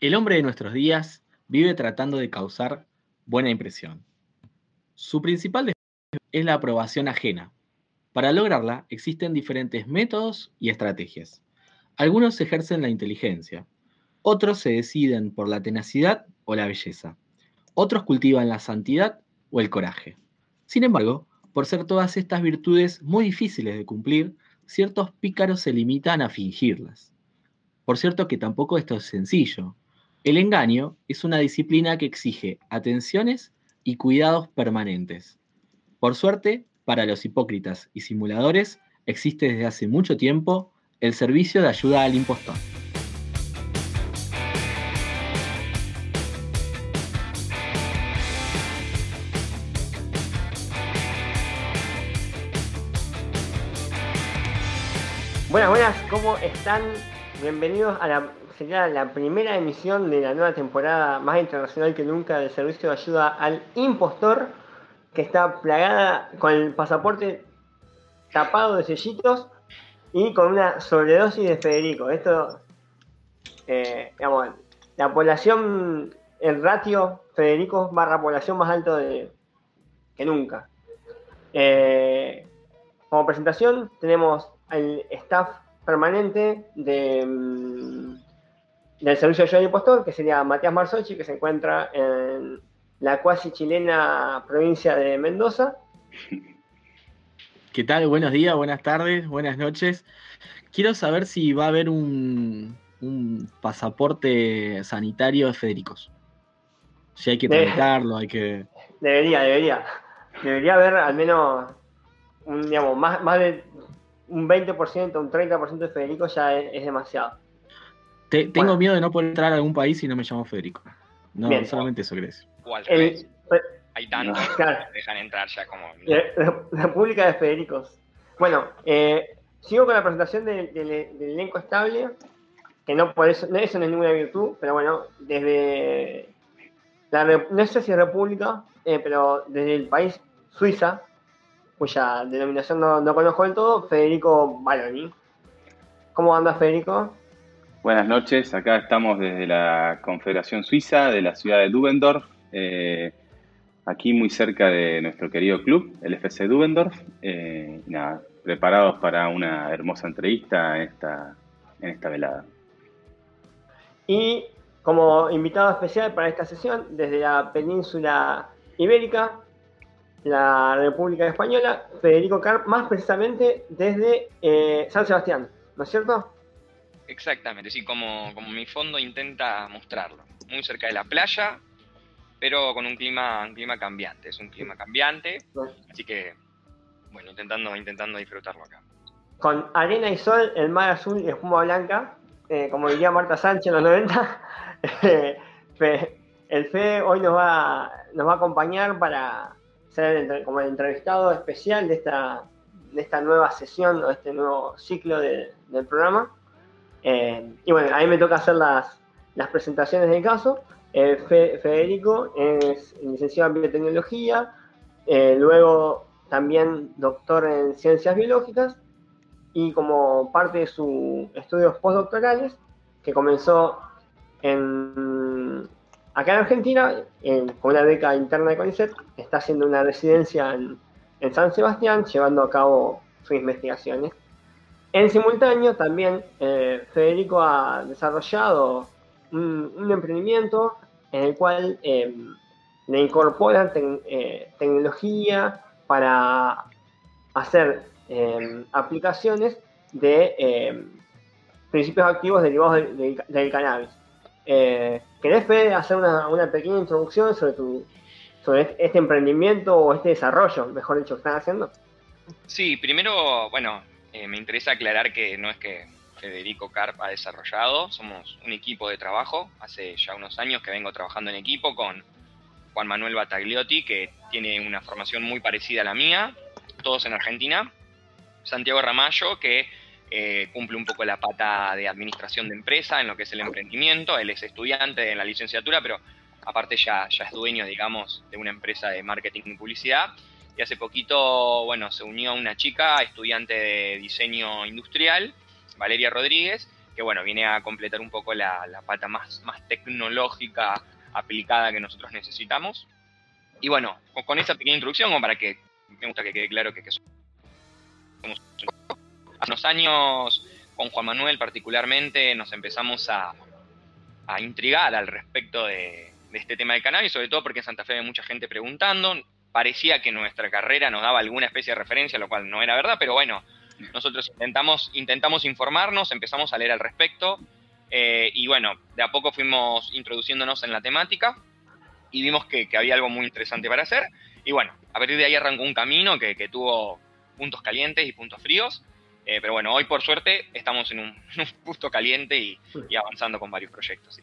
El hombre de nuestros días vive tratando de causar buena impresión. Su principal es la aprobación ajena. Para lograrla existen diferentes métodos y estrategias. Algunos ejercen la inteligencia, otros se deciden por la tenacidad o la belleza, otros cultivan la santidad o el coraje. Sin embargo, por ser todas estas virtudes muy difíciles de cumplir, ciertos pícaros se limitan a fingirlas. Por cierto que tampoco esto es sencillo. El engaño es una disciplina que exige atenciones y cuidados permanentes. Por suerte, para los hipócritas y simuladores, existe desde hace mucho tiempo el servicio de ayuda al impostor. Buenas, buenas, ¿cómo están? Bienvenidos a la, sería la primera emisión de la nueva temporada más internacional que nunca del servicio de ayuda al impostor, que está plagada con el pasaporte tapado de sellitos y con una sobredosis de Federico. Esto, eh, digamos, la población, el ratio Federico barra población más alto de, que nunca. Eh, como presentación tenemos al staff permanente de, mm, del servicio de ayuda al impostor, que sería Matías Marsochi, que se encuentra en la cuasi chilena provincia de Mendoza. ¿Qué tal? Buenos días, buenas tardes, buenas noches. Quiero saber si va a haber un, un pasaporte sanitario de Federicos. Si hay que tramitarlo, hay que... Debería, debería. Debería haber al menos un, digamos, más, más de un 20%, un 30% de Federico ya es, demasiado. tengo miedo de no poder entrar a algún país si no me llamo Federico. No, solamente eso crees. O al revés. Hay tantos que dejan entrar ya como. República de Federicos. Bueno, eh, sigo con la presentación del, elenco estable, que no por eso, no, eso no es ninguna virtud, pero bueno, desde la, no sé si es República, eh, pero desde el país Suiza, cuya denominación no, conozco del todo, Federico Baloni. ¿Cómo anda Federico? Buenas noches, acá estamos desde la Confederación Suiza de la ciudad de Dubendorf, eh, aquí muy cerca de nuestro querido club, el FC Dubendorf. Eh, nada, preparados para una hermosa entrevista en esta, en esta velada. Y como invitado especial para esta sesión, desde la península ibérica, la República Española, Federico Carp, más precisamente desde eh, San Sebastián, ¿no es cierto? Exactamente, sí, como, como mi fondo intenta mostrarlo. Muy cerca de la playa, pero con un clima, un clima cambiante. Es un clima cambiante, así que, bueno, intentando, intentando disfrutarlo acá. Con arena y sol, el mar azul y espuma blanca, eh, como diría Marta Sánchez en los 90, el FE hoy nos va, nos va a acompañar para como el entrevistado especial de esta, de esta nueva sesión o este nuevo ciclo del programa. Eh, y bueno, a mí me toca hacer las, las presentaciones del caso. Eh, Federico es licenciado en biotecnología, eh, luego también doctor en ciencias biológicas y como parte de sus estudios postdoctorales, que comenzó en Acá en Argentina, con una beca interna de CONICET, está haciendo una residencia en, San Sebastián, llevando a cabo sus investigaciones. En simultáneo, también eh, Federico ha desarrollado un, emprendimiento en el cual em, le incorpora eh, tecnología para hacer em, aplicaciones de em, principios activos derivados del cannabis. ¿Querés, hacer una, pequeña introducción sobre, tu, sobre este emprendimiento o este desarrollo, mejor dicho, que están haciendo? Sí, primero, bueno, eh, me interesa aclarar que no es que Federico Carp ha desarrollado, somos un equipo de trabajo, hace ya unos años que vengo trabajando en equipo con Juan Manuel Batagliotti, que tiene una formación muy parecida a la mía, todos en Argentina, Santiago Ramallo, que eh, cumple un poco la pata de administración de empresa en lo que es el emprendimiento. Él es estudiante en la licenciatura, pero aparte ya, ya es dueño, digamos, de una empresa de marketing y publicidad. Y hace poquito, bueno, se unió una chica, estudiante de diseño industrial, Valeria Rodríguez, que bueno, viene a completar un poco la, pata más, más tecnológica aplicada que nosotros necesitamos. Y bueno, con, esa pequeña introducción, como para que me gusta que quede claro que, que somos hace unos años, con Juan Manuel particularmente, nos empezamos a, a intrigar al respecto de, de este tema del cannabis, sobre todo porque en Santa Fe hay mucha gente preguntando. Parecía que nuestra carrera nos daba alguna especie de referencia, lo cual no era verdad, pero bueno, nosotros intentamos, intentamos informarnos, empezamos a leer al respecto eh, y bueno, de a poco fuimos introduciéndonos en la temática y vimos que, había algo muy interesante para hacer. Y bueno, a partir de ahí arrancó un camino que, tuvo puntos calientes y puntos fríos. Eh, pero bueno, hoy por suerte estamos en un, punto caliente y, avanzando con varios proyectos.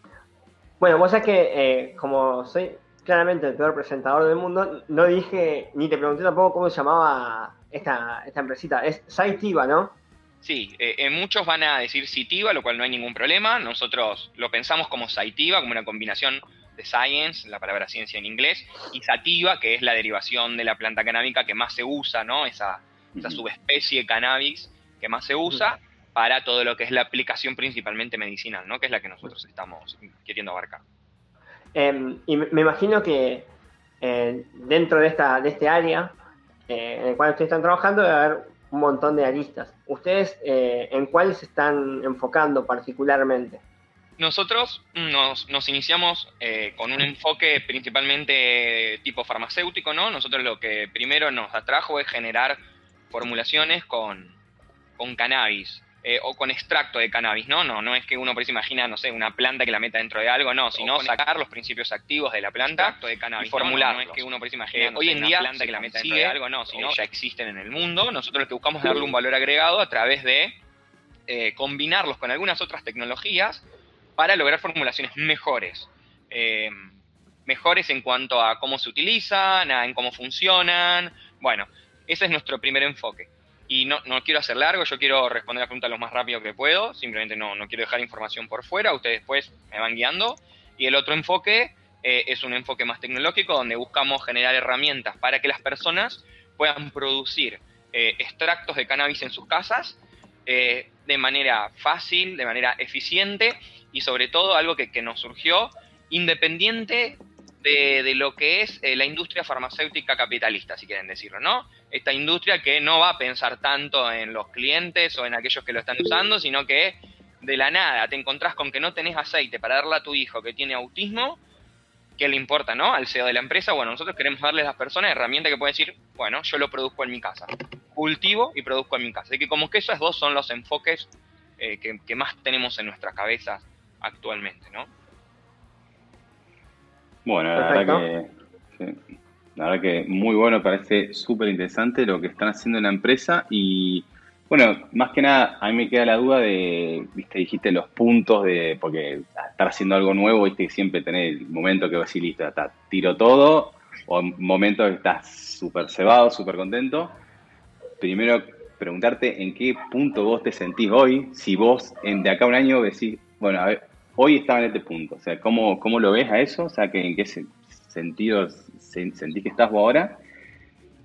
Bueno, vos sabés que eh, como soy claramente el peor presentador del mundo, no dije, ni te pregunté tampoco cómo se llamaba esta, esta empresita. Es Saitiva, ¿no? Sí, eh, muchos van a decir Citiva, lo cual no hay ningún problema. Nosotros lo pensamos como Saitiva, como una combinación de science, la palabra ciencia en inglés, y sativa, que es la derivación de la planta canábica que más se usa, ¿no? Esa, esa subespecie cannabis que más se usa para todo lo que es la aplicación principalmente medicinal, ¿no? que es la que nosotros estamos queriendo abarcar. Em, y me imagino que eh, dentro de, esta, de este área eh, en el cual ustedes están trabajando debe haber un montón de aristas. ¿Ustedes eh, en cuáles se están enfocando particularmente? Nosotros nos, nos iniciamos con un enfoque principalmente tipo farmacéutico, ¿no? Nosotros lo que primero nos atrajo es generar formulaciones con, con cannabis. Eh, o con extracto de cannabis, ¿no? No, no es que uno por eso imagina, no sé, una planta que la meta dentro de algo, no, sino sacar los principios activos de la planta de cannabis, y formularlos. No, es que uno por eso imagina, eh, hoy en día, planta que la meta dentro de algo, no, sino ya existen en el mundo. Nosotros lo que buscamos es darle un valor agregado a través de eh, combinarlos con algunas otras tecnologías para lograr formulaciones mejores. mejores en cuanto a cómo se utilizan, a en cómo funcionan. Bueno, ese es nuestro primer enfoque. Y no, no quiero hacer largo, yo quiero responder la pregunta lo más rápido que puedo, simplemente no, no quiero dejar información por fuera, ustedes después me van guiando. Y el otro enfoque eh, es un enfoque más tecnológico, donde buscamos generar herramientas para que las personas puedan producir eh, extractos de cannabis en sus casas eh, de manera fácil, de manera eficiente y sobre todo algo que, que nos surgió independiente de, lo que es eh, la industria farmacéutica capitalista, si quieren decirlo, ¿no? Esta industria que no va a pensar tanto en los clientes o en aquellos que lo están usando, sino que de la nada te encontrás con que no tenés aceite para darle a tu hijo que tiene autismo, ¿qué le importa, no? Al CEO de la empresa, bueno, nosotros queremos darle a las personas herramientas que pueden decir, bueno, yo lo produzco en mi casa, cultivo y produzco en mi casa. Así que como que esos dos son los enfoques eh, que, que más tenemos en nuestras cabezas actualmente, ¿no? Bueno, la verdad que, la verdad que muy bueno, parece súper interesante lo que están haciendo en la empresa y bueno, más que nada a mí me queda la duda de, viste, dijiste los puntos de, porque estar haciendo algo nuevo, viste, que siempre tenés el momento que vas decir, listo, está, tiro todo, o momento que estás súper cebado, súper contento. Primero, preguntarte en qué punto vos te sentís hoy, si vos en, de acá un año decís, bueno, a ver, hoy estaba en este punto. O sea, ¿cómo, cómo lo ves a eso? O sea, ¿en qué sentido sentís que estás vos ahora?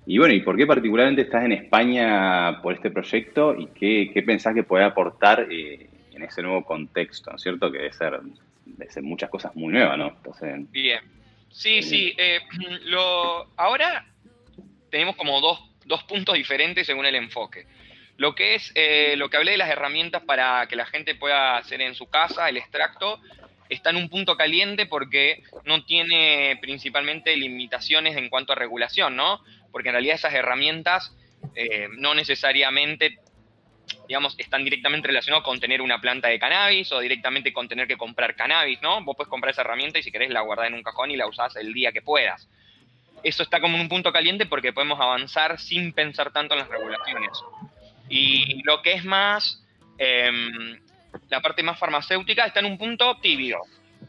Y bueno, ¿y por qué particularmente estás en España por este proyecto y qué, pensás que puede aportar eh, en ese nuevo contexto, ¿no es cierto? Que debe ser, ser muchas cosas muy nuevas, ¿no? Entonces, Bien. Sí, sí. Eh, lo, ahora tenemos como dos, dos puntos diferentes según el enfoque. Lo que es eh, lo que hablé de las herramientas para que la gente pueda hacer en su casa el extracto está en un punto caliente porque no tiene principalmente limitaciones en cuanto a regulación, ¿no? Porque en realidad esas herramientas eh, no necesariamente, digamos, están directamente relacionadas con tener una planta de cannabis o directamente con tener que comprar cannabis, ¿no? Vos puedes comprar esa herramienta y si querés la guardás en un cajón y la usás el día que puedas. Eso está como en un punto caliente porque podemos avanzar sin pensar tanto en las regulaciones. Y lo que es más, em, la parte más farmacéutica está en un punto tibio.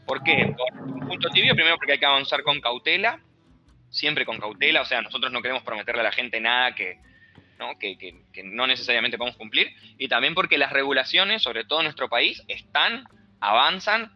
¿Por qué? un punto tibio, primero porque hay que avanzar con cautela, siempre con cautela, o sea, nosotros no queremos prometerle a la gente nada que, ¿no? Que, que, no necesariamente podemos cumplir, y también porque las regulaciones, sobre todo en nuestro país, están, avanzan,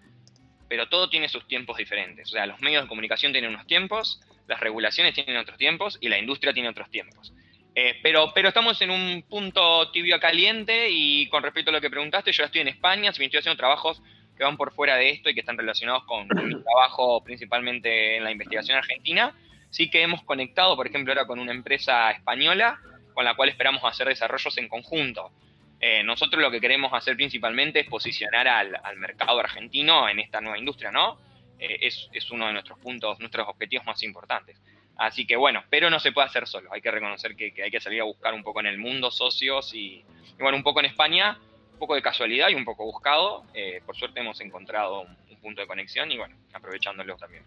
pero todo tiene sus tiempos diferentes. O sea, los medios de comunicación tienen unos tiempos, las regulaciones tienen otros tiempos y la industria tiene otros tiempos. Eh, pero, pero estamos en un punto tibio caliente y con respecto a lo que preguntaste, yo estoy en España, si bien estoy haciendo trabajos que van por fuera de esto y que están relacionados con, con mi trabajo principalmente en la investigación argentina, sí que hemos conectado, por ejemplo, ahora con una empresa española con la cual esperamos hacer desarrollos en conjunto. Eh, nosotros lo que queremos hacer principalmente es posicionar al, mercado argentino en esta nueva industria, ¿no? Eh, es, uno de nuestros puntos, nuestros objetivos más importantes. Así que bueno, pero no se puede hacer solo. Hay que reconocer que, hay que salir a buscar un poco en el mundo socios y, bueno, un poco en España, un poco de casualidad y un poco buscado. Eh, por suerte hemos encontrado un, punto de conexión y bueno, aprovechándolo también.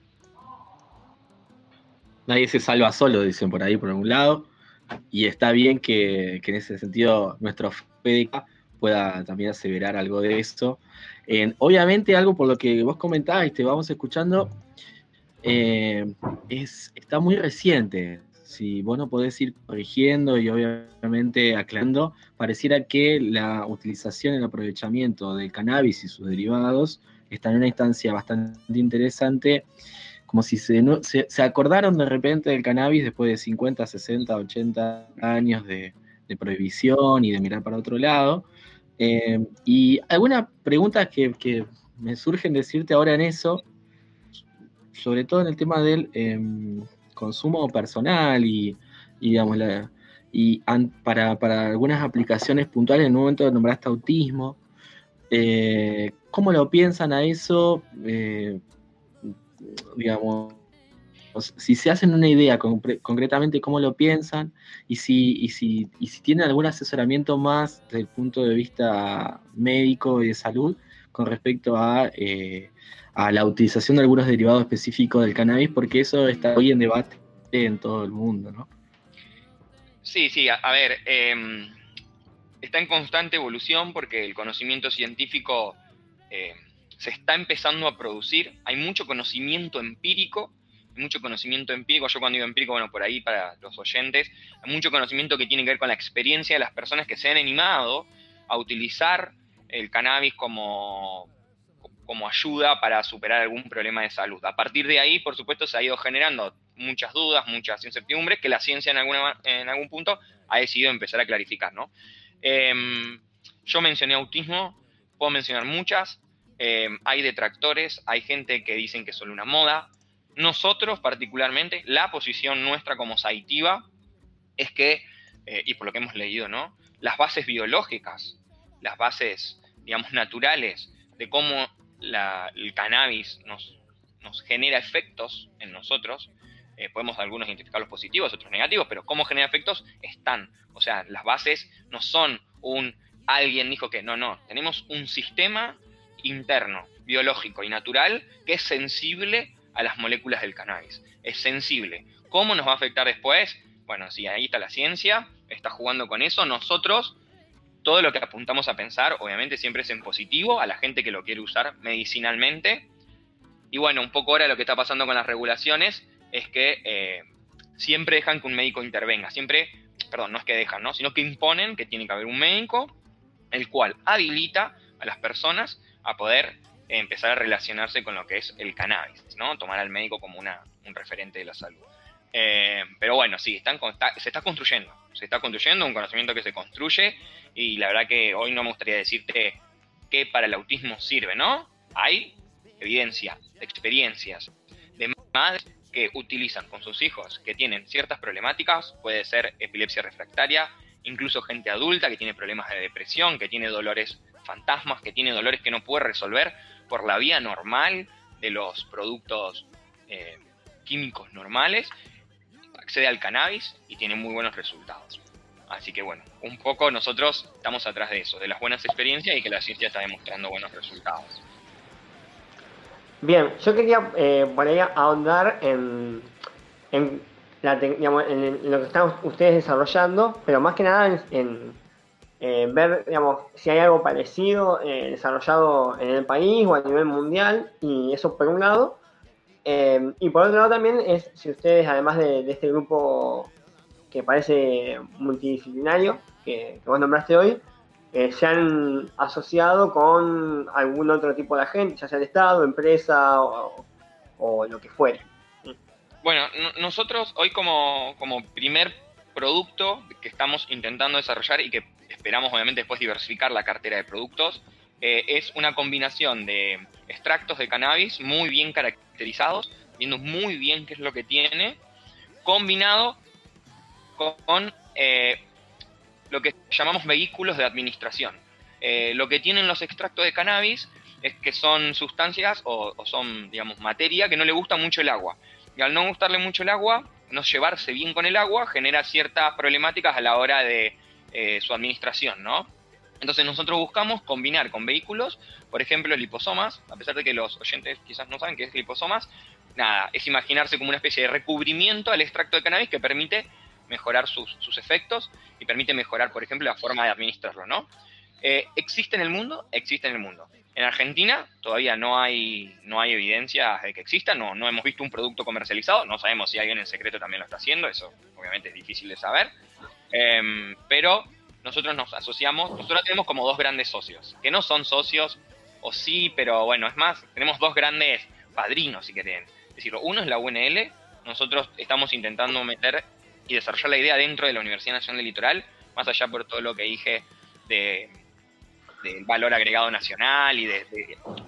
Nadie se salva solo, dicen por ahí, por algún lado. Y está bien que, en ese sentido nuestro FEDECA pueda también aseverar algo de esto. obviamente, algo por lo que vos comentabas y te vamos escuchando, eh, es, está muy reciente. Si vos no podés ir corrigiendo y obviamente aclarando, pareciera que la utilización y el aprovechamiento del cannabis y sus derivados está en una instancia bastante interesante como si se, se, acordaron de repente del cannabis después de 50, 60, 80 años de, prohibición y de mirar para otro lado. Eh, y algunas preguntas que, me surgen decirte ahora en eso, sobre todo en el tema del em, consumo personal y, digamos, y para, algunas aplicaciones puntuales, en un momento nombraste autismo. Eh, ¿Cómo lo piensan a eso? Eh, digamos, si se hacen una idea concretamente cómo lo piensan y si, y si, y si tienen algún asesoramiento más desde el punto de vista médico y de salud con respecto a, eh, a la utilización de algunos derivados específicos del cannabis, porque eso está hoy en debate en todo el mundo, ¿no? Sí, sí, a, ver, em, está en constante evolución porque el conocimiento científico eh, se está empezando a producir, hay mucho conocimiento empírico, mucho conocimiento empírico, yo cuando digo empírico, bueno, por ahí para los oyentes, hay mucho conocimiento que tiene que ver con la experiencia de las personas que se han animado a utilizar el cannabis como, como ayuda para superar algún problema de salud. A partir de ahí, por supuesto, se ha ido generando muchas dudas, muchas incertidumbres que la ciencia en, alguna, en algún punto ha decidido empezar a clarificar, ¿no? Em, yo mencioné autismo, puedo mencionar muchas, Em, hay detractores, hay gente que dicen que es solo una moda. Nosotros particularmente, la posición nuestra como Saitiva es que, eh, y por lo que hemos leído, ¿no? Las bases biológicas, las bases, digamos, naturales de cómo el cannabis nos, nos, genera efectos en nosotros, eh, podemos algunos identificarlos positivos, otros negativos, pero cómo genera efectos están. O sea, las bases no son un alguien dijo que no, no, tenemos un sistema interno, biológico y natural que es sensible a las moléculas del cannabis. Es sensible. ¿Cómo nos va a afectar después? Bueno, si ahí está la ciencia, está jugando con eso. Nosotros, todo lo que apuntamos a pensar, obviamente siempre es en positivo a la gente que lo quiere usar medicinalmente. Y bueno, un poco ahora lo que está pasando con las regulaciones es que eh, siempre dejan que un médico intervenga. Siempre, perdón, no es que dejan, ¿no? sino que imponen que tiene que haber un médico el cual habilita a las personas a poder empezar a relacionarse con lo que es el cannabis, ¿no? Tomar al médico como una, un referente de la salud. Eh, pero bueno, sí, se está construyendo, se está construyendo un conocimiento que se construye y la verdad que hoy no me gustaría decirte qué para el autismo sirve, ¿no? Hay evidencia, experiencias de madres que utilizan con sus hijos que tienen ciertas problemáticas, puede ser epilepsia refractaria, incluso gente adulta que tiene problemas de depresión, que tiene dolores fantasmas, que tiene dolores que no puede resolver por la vía normal de los productos eh, químicos normales, accede al cannabis y tiene muy buenos resultados. Así que bueno, un poco nosotros estamos atrás de eso, de las buenas experiencias y que la ciencia está demostrando buenos resultados. Bien, yo quería eh, por ahí ahondar en, en, lo que están ustedes desarrollando, pero más que nada en, eh, ver digamos, si hay algo parecido eh, desarrollado en el país o a nivel mundial, y eso por un lado. Eh, y por otro lado también es si ustedes, además de, este grupo que parece multidisciplinario, que, vos nombraste hoy, se han asociado con algún otro tipo de agente, ya sea el Estado, empresa o, lo que fuere. Bueno, nosotros hoy como, como primer producto que estamos intentando desarrollar y que esperamos obviamente después diversificar la cartera de productos, eh, es una combinación de extractos de cannabis muy bien caracterizados, viendo muy bien qué es lo que tiene, combinado con eh, lo que llamamos vehículos de administración. Eh, lo que tienen los extractos de cannabis es que son sustancias o, son, digamos, materia que no le gusta mucho el agua. Y al no gustarle mucho el agua, no llevarse bien con el agua, genera ciertas problemáticas a la hora de su administración, ¿no? Entonces nosotros buscamos combinar con vehículos, por ejemplo, liposomas, a pesar de que los oyentes quizás no saben qué es liposomas, nada, es imaginarse como una especie de recubrimiento al extracto de cannabis que permite mejorar sus, efectos y permite mejorar, por ejemplo, la forma de administrarlo, ¿no? Eh, ¿Existe en el mundo? Existe en el mundo. En Argentina todavía no hay, no hay evidencia de que exista, no, no hemos visto un producto comercializado, no sabemos si alguien en secreto también lo está haciendo, eso obviamente es difícil de saber, em, pero nosotros nos asociamos, nosotros tenemos como dos grandes socios, que no son socios, o sí, pero bueno, es más, tenemos dos grandes padrinos, si quieren decirlo. Uno es la UNL, nosotros estamos intentando meter y desarrollar la idea dentro de la Universidad Nacional del Litoral, más allá por todo lo que dije de, valor agregado nacional y de,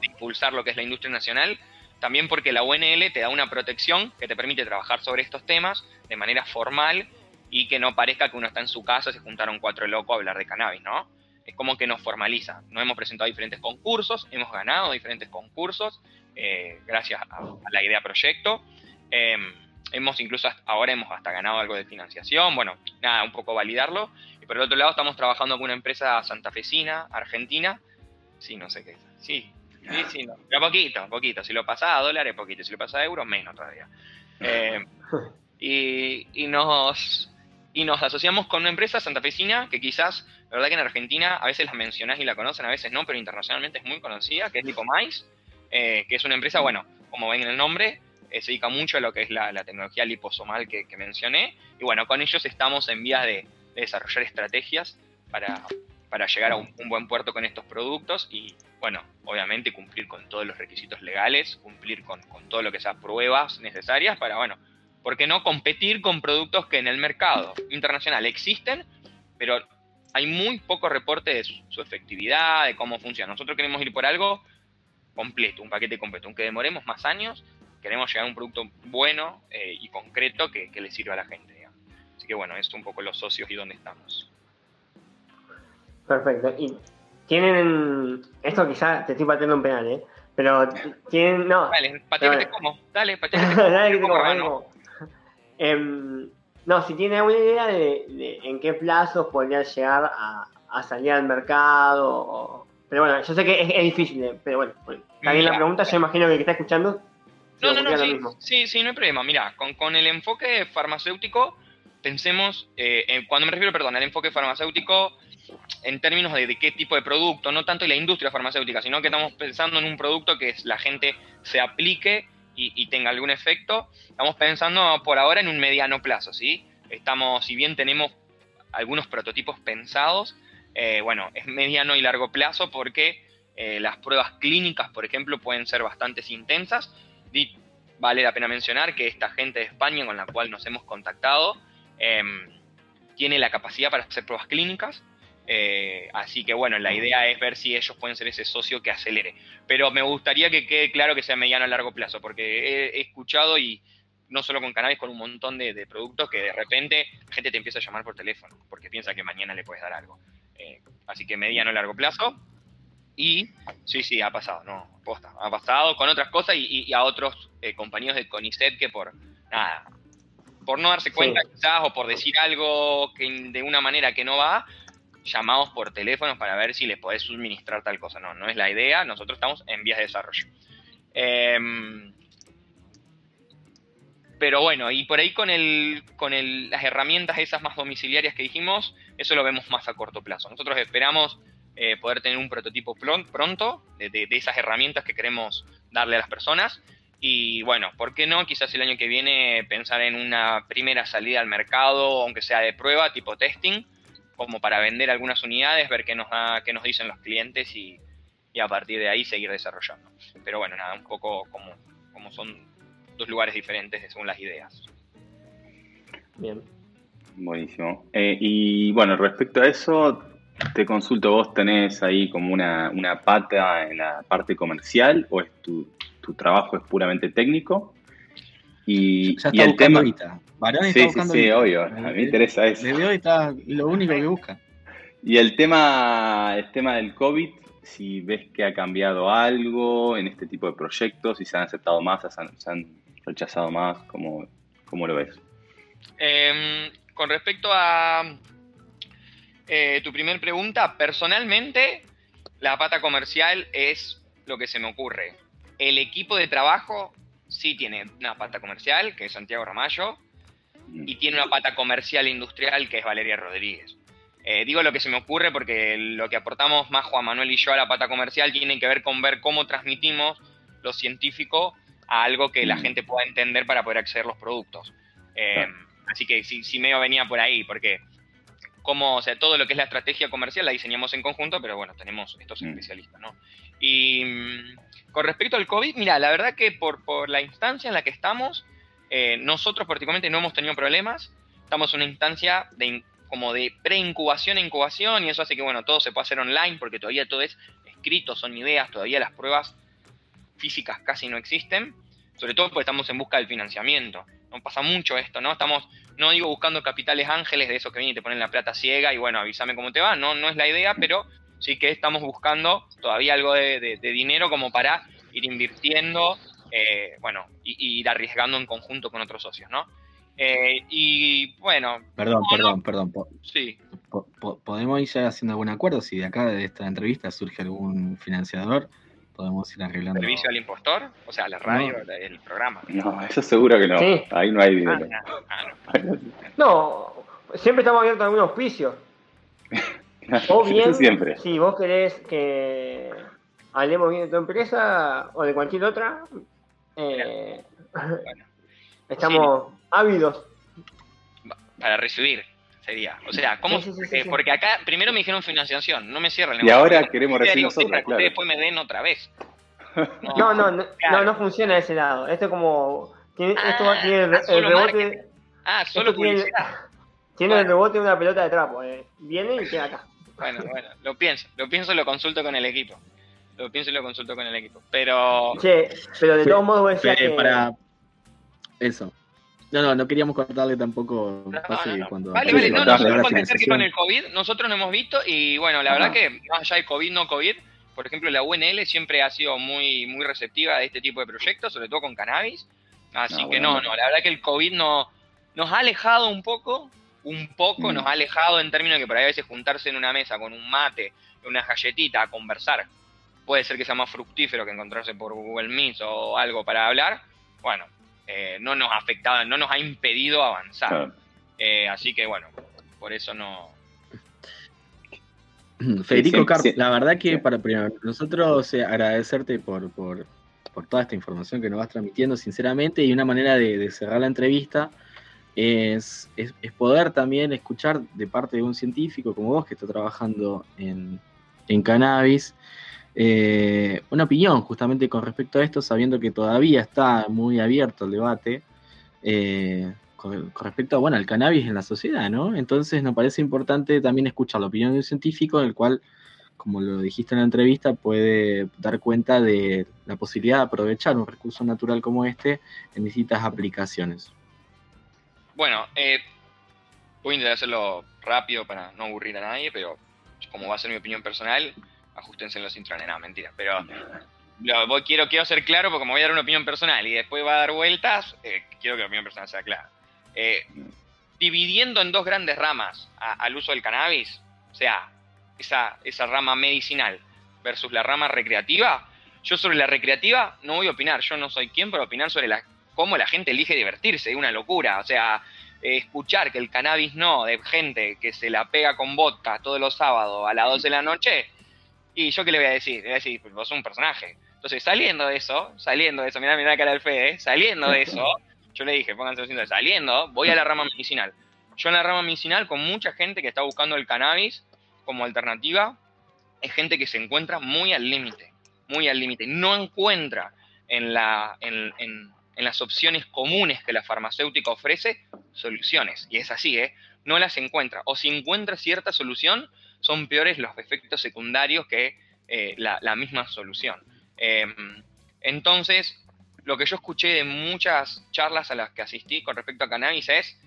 impulsar lo que es la industria nacional, también porque la UNL te da una protección que te permite trabajar sobre estos temas de manera formal y que no parezca que uno está en su casa y se juntaron cuatro locos a hablar de cannabis, ¿no? Es como que nos formaliza. Nos hemos presentado diferentes concursos, hemos ganado diferentes concursos eh, gracias a, la idea proyecto. Em, hemos incluso ahora hemos hasta ganado algo de financiación, bueno, nada, un poco validarlo. Y por el otro lado estamos trabajando con una empresa santafesina, argentina, sí, no sé qué, sí, sí, sí, no, pero poquito, poquito, si lo pasa a dólares, poquito, si lo pasa a euros, menos todavía. Eh, y, y, nos, y nos asociamos con una empresa santafesina que quizás, la verdad que en Argentina a veces la mencionás y la conocen, a veces no, pero internacionalmente es muy conocida, que es Lipomais, eh, que es una empresa, bueno, como ven en el nombre, eh, se dedica mucho a lo que es la, tecnología liposomal que, mencioné. Y bueno, con ellos estamos en vías de, desarrollar estrategias para, llegar a un, buen puerto con estos productos y, bueno, obviamente cumplir con todos los requisitos legales, cumplir con, todo lo que sean pruebas necesarias para, bueno, ¿por qué no competir con productos que en el mercado internacional existen, pero hay muy poco reporte de su, efectividad, de cómo funciona. Nosotros queremos ir por algo completo, un paquete completo, aunque demoremos más años, queremos llegar a un producto bueno eh, y concreto que, le sirva a la gente. Así que bueno, esto un poco los socios y dónde estamos. Perfecto. Y tienen, esto quizás te estoy pateando un penal, ¿eh? Pero tienen, no. Dale, pateate como, dale, pateate dale, que como, em, no, si tiene alguna idea de, en qué plazo podría llegar a, salir al mercado. pero bueno, yo sé que es, difícil, eh, pero bueno, está bien la pregunta, yo imagino que el que está escuchando no, no, no, sí, sí, no hay problema. Mira, con, el enfoque farmacéutico, pensemos, eh, cuando me refiero, perdón, al enfoque farmacéutico en términos de, qué tipo de producto, no tanto de la industria farmacéutica, sino que estamos pensando en un producto que la gente se aplique y, tenga algún efecto. Estamos pensando por ahora en un mediano plazo, ¿sí? Estamos, si bien tenemos algunos prototipos pensados, eh, bueno, es mediano y largo plazo porque eh, las pruebas clínicas, por ejemplo, pueden ser bastante intensas vale la pena mencionar que esta gente de España con la cual nos hemos contactado em, tiene la capacidad para hacer pruebas clínicas. Eh, así que bueno, la idea es ver si ellos pueden ser ese socio que acelere. Pero me gustaría que quede claro que sea mediano a largo plazo, porque he, escuchado y no solo con cannabis, con un montón de, productos que de repente la gente te empieza a llamar por teléfono porque piensa que mañana le puedes dar algo. Eh, así que mediano a largo plazo. Y sí, sí, ha pasado, no, posta, ha pasado con otras cosas y, a otros eh, compañeros de CONICET que por nada, por no darse cuenta quizás o por decir algo que de una manera que no va, llamados por teléfono para ver si les podés suministrar tal cosa. No, no es la idea, nosotros estamos en vías de desarrollo. Em, pero bueno, y por ahí con, el, con el, las herramientas esas más domiciliarias que dijimos, eso lo vemos más a corto plazo. Nosotros esperamos eh, poder tener un prototipo pronto de, esas herramientas que queremos darle a las personas. Y bueno, ¿por qué no? Quizás el año que viene pensar en una primera salida al mercado, aunque sea de prueba, tipo testing, como para vender algunas unidades, ver qué nos, da, qué nos dicen los clientes y, a partir de ahí seguir desarrollando. Pero bueno, nada, un poco como, como son dos lugares diferentes según las ideas. Bien. Buenísimo. Eh, y bueno, respecto a eso, te consulto, ¿vos tenés ahí como una, una pata en la parte comercial o es tu, tu trabajo es puramente técnico? Y, Ya y está el tema... Sí, está sí, buscando sí, guita. obvio. A mí me interesa eso. Desde hoy está lo único que busca. Y el tema, el tema del COVID, si ves que ha cambiado algo en este tipo de proyectos, si se han aceptado más, se han, se han rechazado más, ¿cómo, cómo lo ves? Em, con respecto a eh, tu primer pregunta, personalmente la pata comercial es lo que se me ocurre. El equipo de trabajo sí tiene una pata comercial, que es Santiago Ramallo, y tiene una pata comercial industrial, que es Valeria Rodríguez. Eh, digo lo que se me ocurre porque lo que aportamos más Juan Manuel y yo a la pata comercial tiene que ver con ver cómo transmitimos lo científico a algo que la Mm. gente pueda entender para poder acceder a los productos. Eh, Así que sí, sí medio venía por ahí, porque como, o sea, todo lo que es la estrategia comercial la diseñamos en conjunto, pero bueno, tenemos estos Mm. especialistas, ¿no? Y mm, con respecto al COVID, mira, la verdad que por, por la instancia en la que estamos, eh, nosotros particularmente no hemos tenido problemas. Estamos en una instancia de como de pre-incubación e incubación, y eso hace que, bueno, todo se pueda hacer online, porque todavía todo es escrito, son ideas, todavía las pruebas físicas casi no existen, sobre todo porque estamos en busca del financiamiento. No pasa mucho esto, ¿no? Estamos, no digo buscando capitales ángeles de esos que vienen y te ponen la plata ciega y bueno, avísame cómo te va, no, no es la idea, pero sí que estamos buscando todavía algo de, de- de dinero como para ir invirtiendo, eh, bueno, y, y ir arriesgando en conjunto con otros socios, ¿no? Eh, y bueno, Perdón, perdón, perdón. Po- sí, po- po- ¿Podemos ir ya haciendo algún acuerdo? Si de acá de esta entrevista surge algún financiador, podemos ir arreglando. servicio al impostor, o sea, la radio, la- el programa. No, eso seguro que no. Sí. Ahí no hay Ah, dinero. no, ah, no. No, siempre estamos abiertos a algún auspicio. O bien, Eso siempre. si vos querés que hablemos bien de tu empresa o de cualquier otra, eh, Bueno, estamos ávidos. para recibir sería. O sea, ¿cómo? Sí, sí, sí, porque acá primero me dijeron financiación, no me cierra el Y ahora queremos recibir nosotros, para que claro. ustedes después me den otra vez. No, no, no, claro. no, no funciona de ese lado. Esto es como. Tiene, esto Ah, tiene el, ah, el solo rebote. marketing. Ah, solo esto tiene, publicidad. tiene el Bueno. rebote de una pelota de trapo. eh. Viene y queda acá. Bueno, bueno, lo pienso, lo pienso y lo consulto con el equipo. Lo pienso y lo consulto con el equipo. Pero Che, pero de todos modos decías Fe- que. Para eso. No, no, no queríamos cortarle tampoco. No, no, no. cuando Vale, vale, no, contame no, la solo contestar que con el COVID nosotros no hemos visto y bueno, la verdad que más allá de COVID, no COVID, por ejemplo, la UNL siempre ha sido muy, muy receptiva de este tipo de proyectos, sobre todo con cannabis. Así Ah, que bueno. no, no, la verdad que el COVID no, nos ha alejado un poco, un poco Mm. nos ha alejado en términos de que por ahí a veces juntarse en una mesa con un mate, una galletita a conversar, puede ser que sea más fructífero que encontrarse por Google Meet o algo para hablar. Bueno, eh, no nos ha afectado, no nos ha impedido avanzar. Claro. Eh, así que bueno, por eso no. Federico siempre- Carp, sí. la verdad que para primero, nosotros eh, agradecerte por, por, por toda esta información que nos vas transmitiendo, sinceramente, y una manera de, de cerrar la entrevista es, es- es poder también escuchar de parte de un científico como vos que está trabajando en, en cannabis, eh, una opinión justamente con respecto a esto, sabiendo que todavía está muy abierto el debate. eh, con, respecto bueno, al cannabis en la sociedad, ¿no? Entonces nos parece importante también escuchar la opinión de un científico, el cual, como lo dijiste en la entrevista, puede dar cuenta de la posibilidad de aprovechar un recurso natural como este en distintas aplicaciones. Bueno, eh, voy a intentar hacerlo rápido para no aburrir a nadie, pero como va a ser mi opinión personal, ajustense en los intranet, no, mentira. Pero lo- voy- quiero, quiero ser claro porque como voy a dar una opinión personal y después va a dar vueltas, eh, quiero que la opinión personal sea clara. Eh, dividiendo en dos grandes ramas a- al uso del cannabis, o sea, esa, esa rama medicinal versus la rama recreativa, yo sobre la recreativa no voy a opinar, yo no soy quien para opinar sobre la, cómo la gente elige divertirse, es una locura, o sea, escuchar que el cannabis no, de gente que se la pega con vodka todos los sábados a las 12 de la noche, y yo qué le voy a decir, le voy a decir, pues vos sos un personaje. Entonces, saliendo de eso, saliendo de eso, mirá, mirá la cara del Fede, saliendo de eso, yo le dije, pónganse los saliendo, voy a la rama medicinal. Yo en la rama medicinal, con mucha gente que está buscando el cannabis como alternativa, es gente que se encuentra muy al límite, muy al límite. No encuentra en, la, en, en las opciones comunes que la farmacéutica ofrece soluciones. Y es así, ¿eh? No las encuentra. O si encuentra cierta solución, son peores los efectos secundarios que eh, la, misma solución. Em, entonces, lo que yo escuché de muchas charlas a las que asistí con respecto a cannabis es,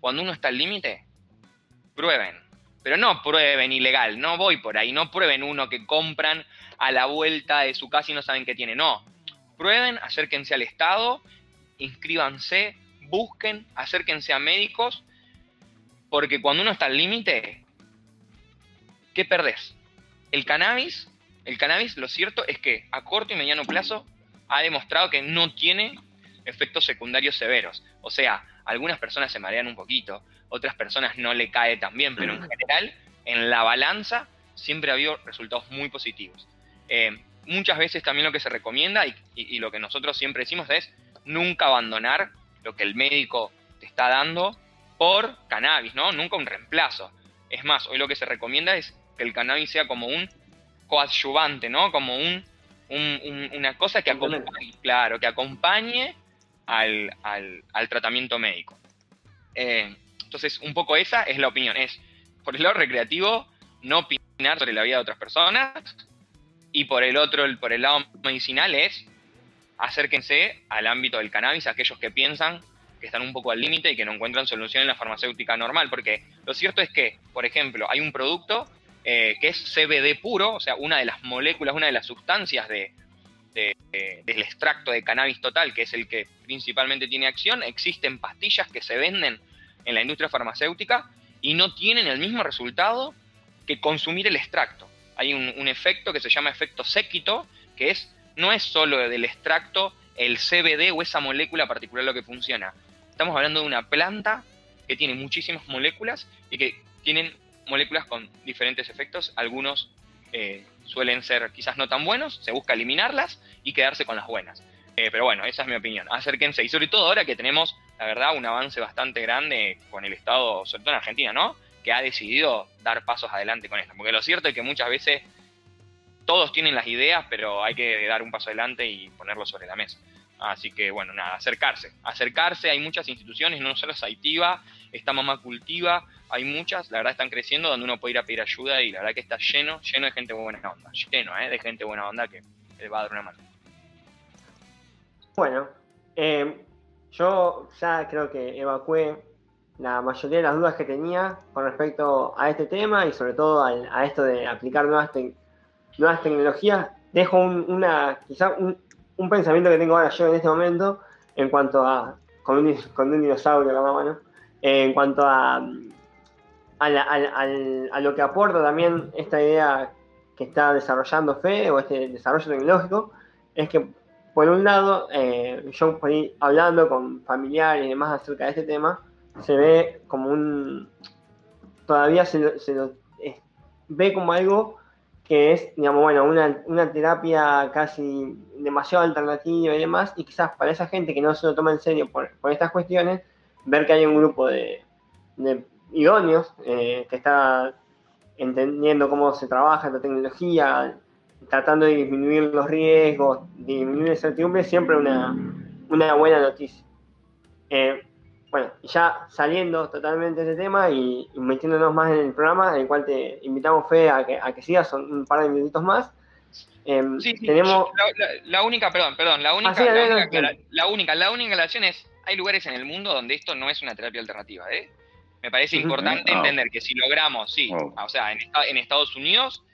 cuando uno está al límite, prueben. Pero no prueben ilegal, no voy por ahí, no prueben uno que compran a la vuelta de su casa y no saben qué tiene, no prueben, acérquense al Estado, inscríbanse, busquen, acérquense a médicos, porque cuando uno está al límite, ¿qué perdés? El cannabis, el cannabis, lo cierto es que a corto y mediano plazo ha demostrado que no tiene efectos secundarios severos. O sea, algunas personas se marean un poquito, otras personas no le cae tan bien, pero en mm. general, en la balanza, siempre ha habido resultados muy positivos. Eh, muchas veces también lo que se recomienda y, lo que nosotros siempre decimos es nunca abandonar lo que el médico te está dando por cannabis, ¿no? Nunca un reemplazo. Es más, hoy lo que se recomienda es que el cannabis sea como un coadyuvante, ¿no? Como un, una cosa que acompañe, claro, que acompañe al, tratamiento médico. Eh, entonces, un poco esa es la opinión. Es, por el lado recreativo, no opinar sobre la vida de otras personas, y por el otro, por el lado medicinal es acérquense al ámbito del cannabis, aquellos que piensan que están un poco al límite y que no encuentran solución en la farmacéutica normal, porque lo cierto es que, por ejemplo, hay un producto eh, que es CBD puro, o sea, una de las moléculas, una de las sustancias de, del extracto de cannabis total, que es el que principalmente tiene acción, existen pastillas que se venden en la industria farmacéutica y no tienen el mismo resultado que consumir el extracto hay un, efecto que se llama efecto séquito, que es, no es solo del extracto el CBD o esa molécula particular lo que funciona. Estamos hablando de una planta que tiene muchísimas moléculas y que tienen moléculas con diferentes efectos. Algunos eh, suelen ser quizás no tan buenos, se busca eliminarlas y quedarse con las buenas. Eh, pero bueno, esa es mi opinión. Acérquense. Y sobre todo ahora que tenemos, la verdad, un avance bastante grande con el Estado, sobre todo en Argentina, ¿no? que ha decidido dar pasos adelante con esto. Porque lo cierto es que muchas veces todos tienen las ideas, pero hay que dar un paso adelante y ponerlo sobre la mesa. Así que bueno, nada, acercarse. Acercarse, hay muchas instituciones, no solo Saitiva, está Mamá Cultiva, hay muchas, la verdad están creciendo, donde uno puede ir a pedir ayuda y la verdad que está lleno, lleno de gente buena onda, lleno ¿eh? de gente buena onda que le va a dar una mano. Bueno, eh, yo ya creo que evacué la mayoría de las dudas que tenía con respecto a este tema y sobre todo a, esto de aplicar nuevas, nuevas tecnologías, dejo un, una, quizá un, pensamiento que tengo ahora yo en este momento en cuanto a, con un, un dinosaurio en la mano, en cuanto a, a, lo que aporta también esta idea que está desarrollando FE o este desarrollo tecnológico, es que por un lado, eh, yo fui hablando con familiares y demás acerca de este tema, se ve como un. Todavía se lo, ve como algo que es, digamos, bueno, una, terapia casi demasiado alternativa y demás, y quizás para esa gente que no se lo toma en serio por, estas cuestiones, ver que hay un grupo de, idóneos eh, que está entendiendo cómo se trabaja esta tecnología, tratando de disminuir los riesgos, disminuir la incertidumbre, siempre una, una buena noticia. Eh, bueno, ya saliendo totalmente de ese tema y, metiéndonos más en el programa, en el cual te invitamos, Fe, a que, a que sigas, son un par de minutitos más. Em, sí, tenemos... La, única, perdón, perdón, la única, la, única la, única, la única aclaración es, hay lugares en el mundo donde esto no es una terapia alternativa, ¿eh? Me parece importante entender que si logramos, sí, o sea, en, en Estados Unidos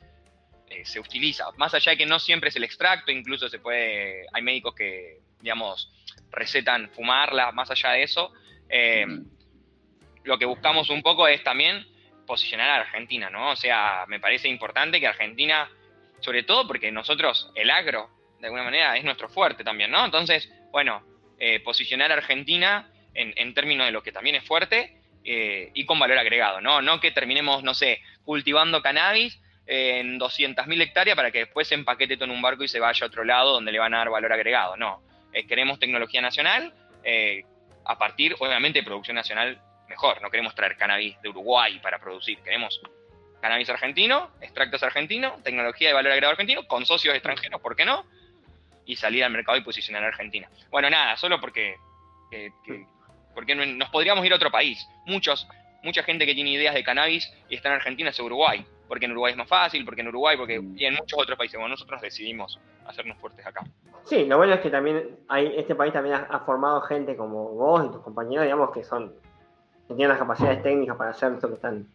eh, se utiliza, más allá de que no siempre es el extracto, incluso se puede, hay médicos que, digamos, recetan fumarla, más allá de eso, eh, lo que buscamos un poco es también posicionar a Argentina, ¿no? O sea, me parece importante que Argentina, sobre todo porque nosotros, el agro, de alguna manera, es nuestro fuerte también, ¿no? Entonces, bueno, eh, posicionar a Argentina en, términos de lo que también es fuerte eh, y con valor agregado, ¿no? No que terminemos, no sé, cultivando cannabis en 200.000 hectáreas para que después se empaquete todo en un barco y se vaya a otro lado donde le van a dar valor agregado, no. queremos tecnología nacional, a partir, obviamente, de producción nacional mejor. No queremos traer cannabis de Uruguay para producir, queremos cannabis argentino, extractos argentinos, tecnología de valor agregado argentino, con socios extranjeros, ¿por qué no? y salir al mercado y posicionar a Argentina. Bueno, nada, solo porque, porque nos podríamos ir a otro país. Muchos, mucha gente que tiene ideas de cannabis y está en Argentina es Uruguay, porque en Uruguay es más fácil, porque en Uruguay, porque y en muchos otros países. Bueno, nosotros decidimos hacernos fuertes acá. Sí, lo bueno es que también hay, este país también ha, formado gente como vos y tus compañeros, digamos, que son que tienen las capacidades técnicas para hacer esto que están,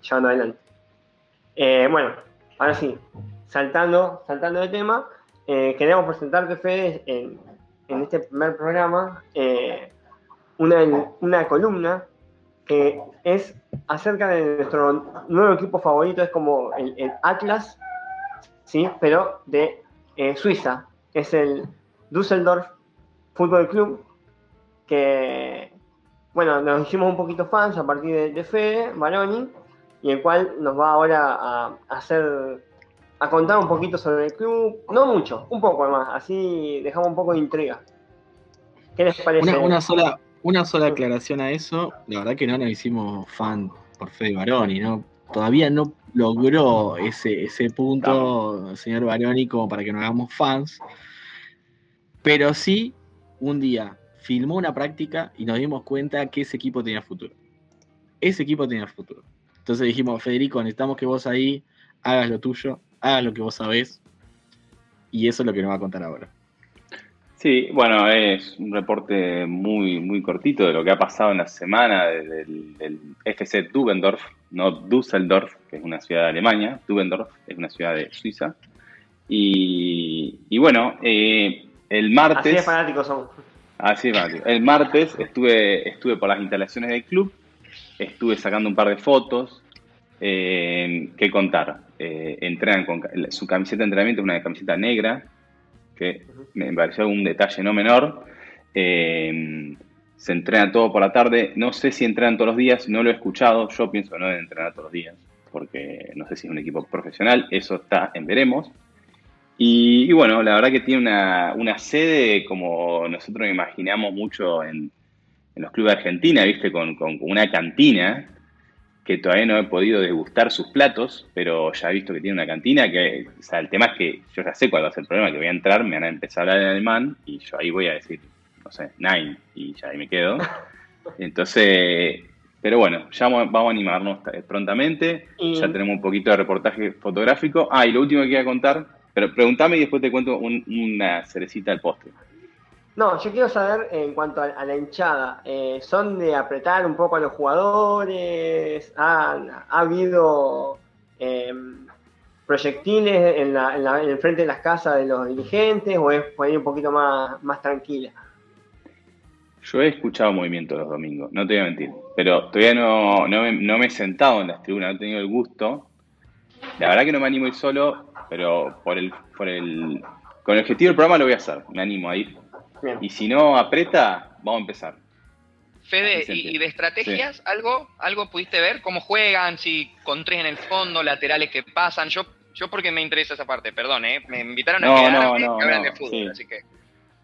llevando adelante. Eh, bueno, ahora sí, saltando, saltando de tema, eh, queremos presentarte, Fede, en, en este primer programa, eh, una, una columna que es acerca de nuestro nuevo equipo favorito, es como el, Atlas, ¿sí? pero de Suiza. Es el Düsseldorf Fútbol Club, que, bueno, nos hicimos un poquito fans a partir de, de Fede Baroni, y el cual nos va ahora a, hacer, a contar un poquito sobre el club, no mucho, un poco más, así dejamos un poco de intriga. ¿Qué les parece? Una, sola, una sola aclaración a eso, la verdad que no nos hicimos fan por Fede Baroni, ¿no? Todavía no logró ese, ese punto, señor Baroni, como para que nos hagamos fans. Pero sí, un día filmó una práctica y nos dimos cuenta que ese equipo tenía futuro. Ese equipo tenía futuro. Entonces dijimos, Federico, necesitamos que vos ahí hagas lo tuyo, hagas lo que vos sabés. Y eso es lo que nos va a contar ahora. Sí, bueno, es un reporte muy, muy cortito de lo que ha pasado en la semana del, FC Dubendorf, no Düsseldorf, que es una ciudad de Alemania, Dubendorf es una ciudad de Suiza. Y, bueno, eh, el martes... Así de fanáticos somos. Así de fanáticos. El martes estuve, estuve por las instalaciones del club estuve sacando un par de fotos. Eh, ¿Qué contar? Eh, entrenan con su camiseta de entrenamiento, una camiseta negra, que me pareció un detalle no menor. Eh, se entrena todo por la tarde. No sé si entrenan todos los días, no lo he escuchado. Yo pienso no entrenar todos los días, porque no sé si es un equipo profesional. Eso está en veremos. Y, bueno, la verdad que tiene una, una sede como nosotros imaginamos mucho en, en los clubes de Argentina, viste, con, una cantina que todavía no he podido degustar sus platos, pero ya he visto que tiene una cantina que, o sea, el tema es que yo ya sé cuál va a ser el problema, que voy a entrar, me van a empezar a hablar en alemán y yo ahí voy a decir, no sé, nine, y ya ahí me quedo. Entonces, pero bueno, ya vamos a animarnos prontamente, ya tenemos un poquito de reportaje fotográfico. Ah, y lo último que quería contar, pero pregúntame y después te cuento una cerecita al postre. No, yo quiero saber en cuanto a, la hinchada, eh, ¿son de apretar un poco a los jugadores? ¿Ha, habido em, proyectiles en, el frente de las casas de los dirigentes o es por ahí un poquito más, más tranquila? Yo he escuchado movimiento los domingos, no te voy a mentir, pero todavía no, no, me, he sentado en las tribunas, no he tenido el gusto. La verdad que no me animo a ir solo, pero por el, por el, con el objetivo del programa lo voy a hacer, me animo a ir y si no aprieta, vamos a empezar. Fede, ¿y, de estrategias algo algo pudiste ver? ¿Cómo juegan? Si con tres en el fondo, laterales que pasan. Yo yo porque me interesa esa parte, perdón, ¿eh? Me invitaron a quedarme no, no, de fútbol, así que...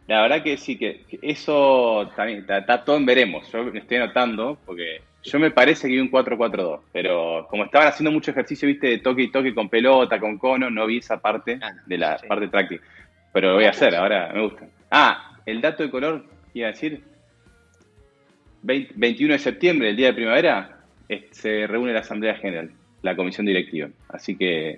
La verdad que sí, que, eso también está, todo en veremos. Yo me estoy anotando porque yo me parece que vi un 4-4-2, pero como estaban haciendo mucho ejercicio, viste, de toque y toque con pelota, con cono, no vi esa parte ah, de la parte táctica. Pero lo voy a hacer, ahora me gusta. Ah, el dato de color, iba a decir, 21 de septiembre, el día de primavera, se reúne la Asamblea General, la Comisión Directiva. Así que,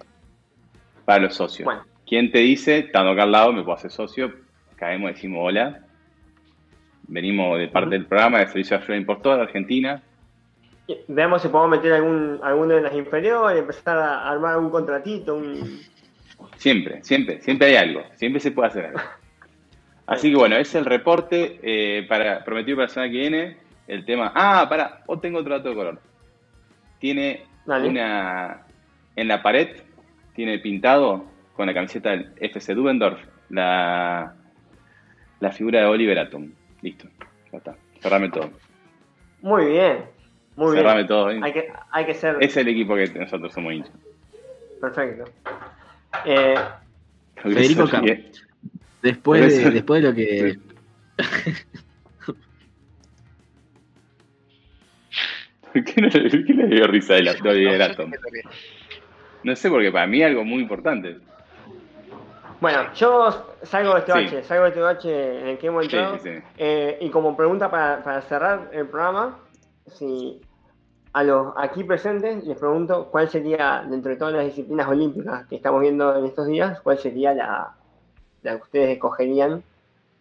para los socios. ¿Quién te dice, estando acá al lado, me puedo hacer socio? Caemos, decimos hola. Venimos de parte del programa de Servicio de por toda la Argentina. Veamos si podemos meter algún, alguno de las inferiores, empezar a armar un contratito. Un... Siempre, siempre, siempre hay algo. Siempre se puede hacer algo. Así que bueno, es el reporte eh, para prometido para la semana que viene. El tema. Ah, para, o tengo otro dato de color. Tiene una. En la pared, tiene pintado con la camiseta del FC Dubendorf la, la figura de Oliver Atom. Listo, ya está. Cerrame todo. Muy bien. Muy Cerrame todo. ¿eh? Hay, que, hay que ser. Es el equipo que nosotros somos hinchas. Perfecto. Eh, Federico Después de, después de lo que. ¿Por qué, no, le dio risa de la de No sé, porque para mí es algo muy importante. Bueno, yo salgo de este bache, salgo de este bache en el que hemos entrado. Eh, y como pregunta para, para, cerrar el programa, si a los aquí presentes les pregunto cuál sería, dentro de todas las disciplinas olímpicas que estamos viendo en estos días, cuál sería la, la que ustedes escogerían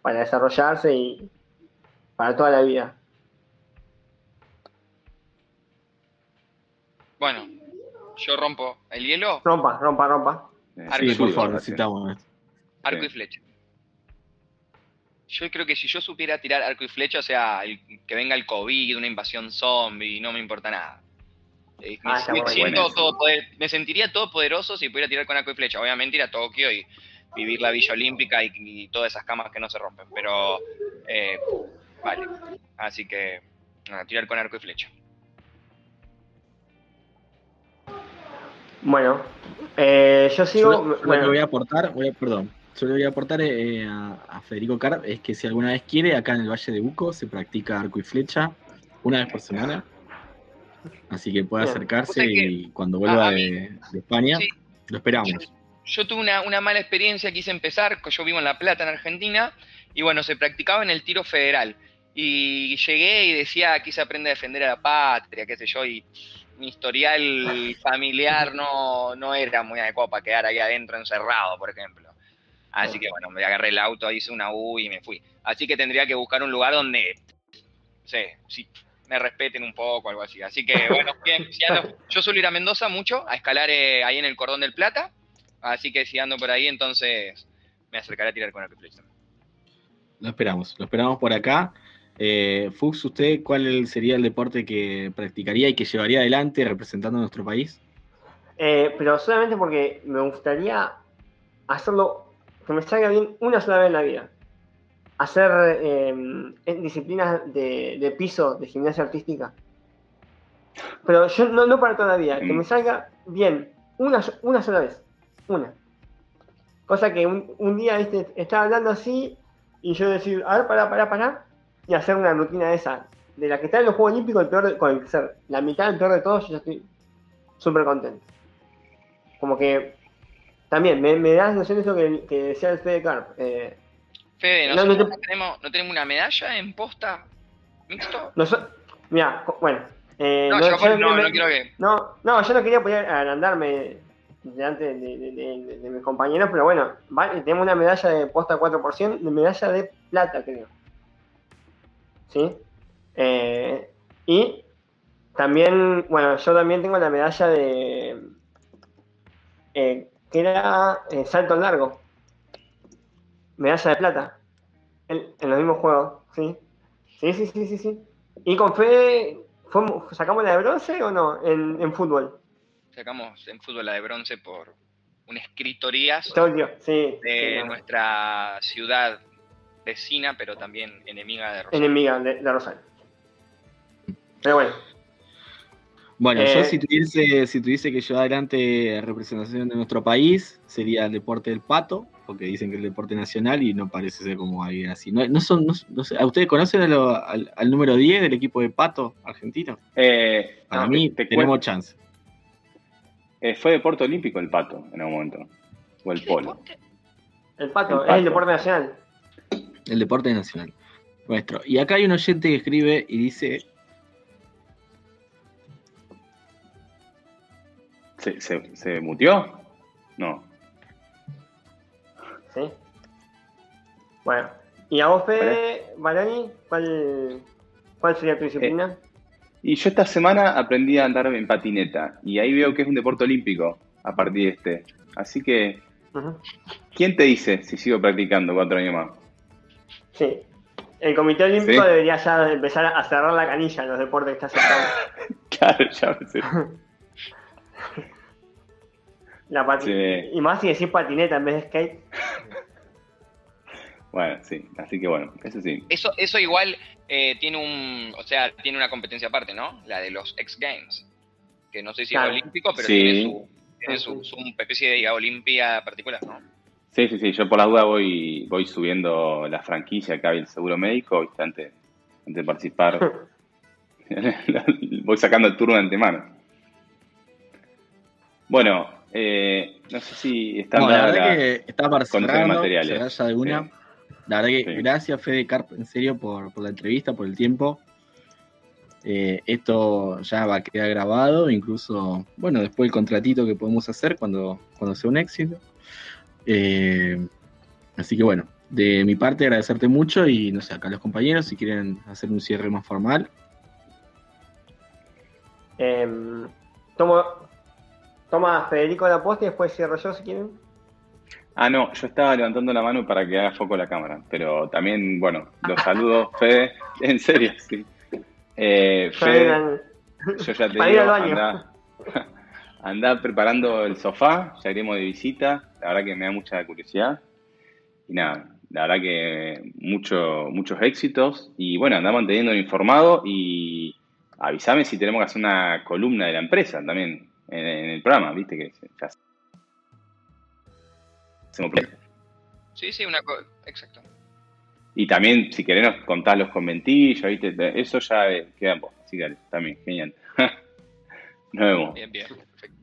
para desarrollarse y para toda la vida. Bueno, yo rompo el hielo. Rompa, rompa, rompa. Arco sí, por favor, necesitamos Arco y flecha. Yo creo que si yo supiera tirar arco y flecha, o sea, que venga el COVID, una invasión zombie, no me importa nada. Eh, me, ah, todo me sentiría todopoderoso si pudiera tirar con arco y flecha. Obviamente ir a Tokio y vivir la Villa Olímpica y, todas esas camas que no se rompen. Pero, eh, vale. Así que, tirar con arco y flecha. Bueno, eh, yo sigo. Yo, que voy a aportar, voy a, perdón, yo le voy a aportar eh, a, Federico Carp es que si alguna vez quiere, acá en el Valle de Buco se practica arco y flecha una vez por semana. Así que puede acercarse y cuando vuelva de, España, lo esperamos. Yo, tuve una, una, mala experiencia, quise empezar, yo vivo en La Plata, en Argentina, y bueno, se practicaba en el tiro federal. Y llegué y decía, quise aprender a defender a la patria, qué sé yo, y mi historial familiar no, no era muy adecuado para quedar ahí adentro encerrado, por ejemplo. Así que bueno, me agarré el auto, hice una U y me fui. Así que tendría que buscar un lugar donde, sé, si me respeten un poco, algo así. Así que bueno, bien, yo suelo ir a Mendoza mucho, a escalar eh, ahí en el Cordón del Plata. Así que si ando por ahí, entonces me acercaré a tirar con el reflex. Lo esperamos, lo esperamos por acá. Eh, Fux, ¿usted cuál sería el deporte que practicaría y que llevaría adelante representando a nuestro país? Eh, pero solamente porque me gustaría hacerlo, que me salga bien una sola vez en la vida. Hacer em, disciplinas de, piso, de gimnasia artística. Pero yo no, no para toda la vida, que me salga bien una, una sola vez. Una. Cosa que un, día estaba hablando así y yo decir, a ver, pará, pará, pará y hacer una rutina de esa, de la que está en los Juegos Olímpicos, el peor con el ser la mitad del peor de todos, yo ya estoy súper contento. Como que también me, da la sensación de eso que, que decía el Fede Carp. Eh, Fede, ¿no, tenemos, ¿no tenemos una medalla en posta mixto? mira, bueno. Eh, no, yo, no, no, quiero que... no, no, yo no quería poder agrandarme delante de, mis compañeros, pero bueno, tenemos una medalla de posta 4%, de medalla de plata, creo. ¿sí? Eh, y también, bueno, yo también tengo la medalla de, eh, que era eh, salto largo, medalla de plata, en, los mismos juegos, ¿sí? Sí, sí, sí, sí, sí. Y con Fede, ¿sacamos la de bronce o no en, fútbol? Sacamos en fútbol la de bronce por un escritorías sí, de nuestra ciudad vecina, pero también enemiga de Rosario. Enemiga de, Rosario. Pero bueno. Bueno, yo eh, si tuviese, si tuviese que llevar adelante representación de nuestro país, sería el deporte del pato, porque dicen que es el deporte nacional y no parece ser como alguien así. No, son, no, sé, ¿Ustedes conocen al, número 10 del equipo de pato argentino? Eh, Para mí tenemos chance. Eh, fue deporte olímpico el pato en algún momento. O el polo. El pato, es el deporte nacional el deporte nacional nuestro. Y acá hay un oyente que escribe y dice... ¿Se, se, mutió? No. Sí. Bueno. ¿Y a vos, Fede, Barani, cuál, cuál sería tu disciplina? Eh, y yo esta semana aprendí a andar en patineta. Y ahí veo que es un deporte olímpico a partir de este. Así que, ¿quién te dice si sigo practicando cuatro años más? Sí. El Comité Olímpico debería ya empezar a cerrar la canilla en los deportes que está aceptando. claro, ya me sé. La Y más si decís patineta en vez de skate. bueno, sí, así que bueno, eso sí. Eso, eso igual eh, tiene un, o sea, tiene una competencia aparte, ¿no? La de los X Games. Que no sé si es olímpico, pero tiene, su, tiene su, su, especie de olimpia particular, ¿no? Sí, sí, sí, yo por la duda voy, voy subiendo la franquicia que hay el seguro médico, antes, de participar. voy sacando el turno de antemano. Bueno, Eh, no sé si está no, la verdad que está para materiales. de una. La verdad que gracias, Fede Carp, en serio, por, por la entrevista, por el tiempo. Eh, esto ya va a quedar grabado, incluso, bueno, después el contratito que podemos hacer cuando, cuando sea un éxito. Eh, así que bueno, de mi parte agradecerte mucho y no sé, acá los compañeros si quieren hacer un cierre más formal. Eh, tomo, toma Federico la posta y después cierro yo si quieren. Ah, no, yo estaba levantando la mano para que haga foco la cámara, pero también, bueno, los saludo, Fede, en serio, sí. Eh, yo ya te digo, anda, preparando el sofá, ya iremos de visita, la verdad que me da mucha curiosidad. Y nada, la verdad que mucho, muchos éxitos. Y bueno, anda manteniendo informado y avísame si tenemos que hacer una columna de la empresa también en, el programa, viste que ya Sí, sí, una cosa, exacto. Y también, si querés, contar los conventillos, ¿viste? eso ya eh, queda en vos. Así que también, genial. Nos vemos. Bien, bien.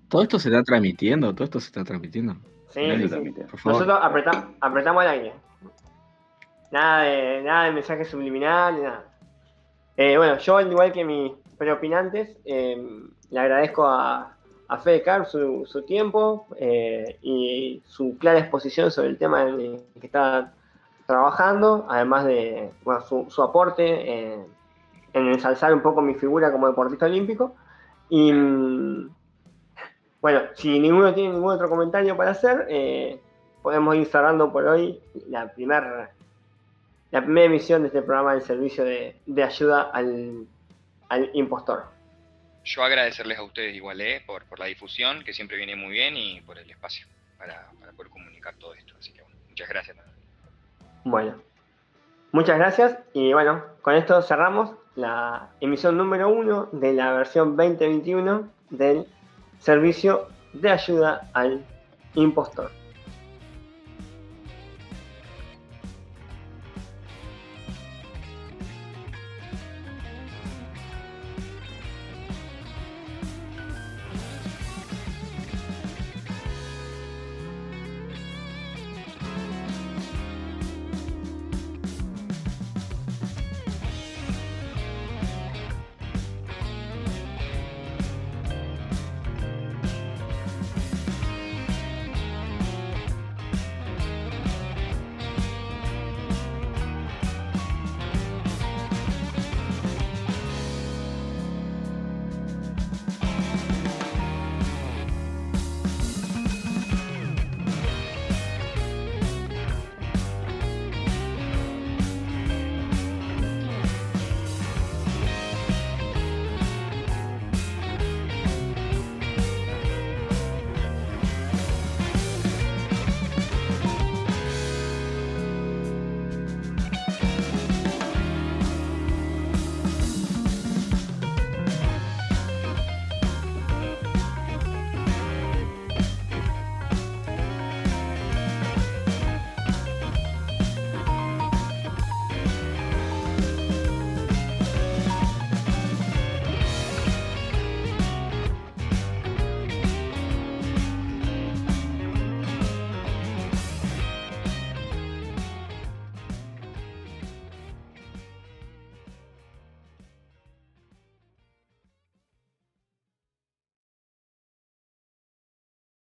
Todo esto se está transmitiendo, todo esto se está transmitiendo. Sí, sí, Nosotros apretamos, el aire. Nada de, nada de mensajes subliminales, nada. Eh, bueno, yo, al igual que mis preopinantes, eh, le agradezco a, a Fede Carp su, su tiempo eh, y su clara exposición sobre el tema en el que está trabajando, además de su, aporte en ensalzar un poco mi figura como deportista olímpico. Y mm, bueno, si ninguno tiene ningún otro comentario para hacer, eh, podemos ir cerrando por hoy la primera la primera emisión de este programa del servicio de, ayuda al, impostor. Yo agradecerles a ustedes igual eh, por, por la difusión, que siempre viene muy bien, y por el espacio para, poder comunicar todo esto. Así que muchas gracias. Bueno, muchas gracias y bueno, con esto cerramos la emisión número uno de la versión 2021 del servicio de ayuda al impostor.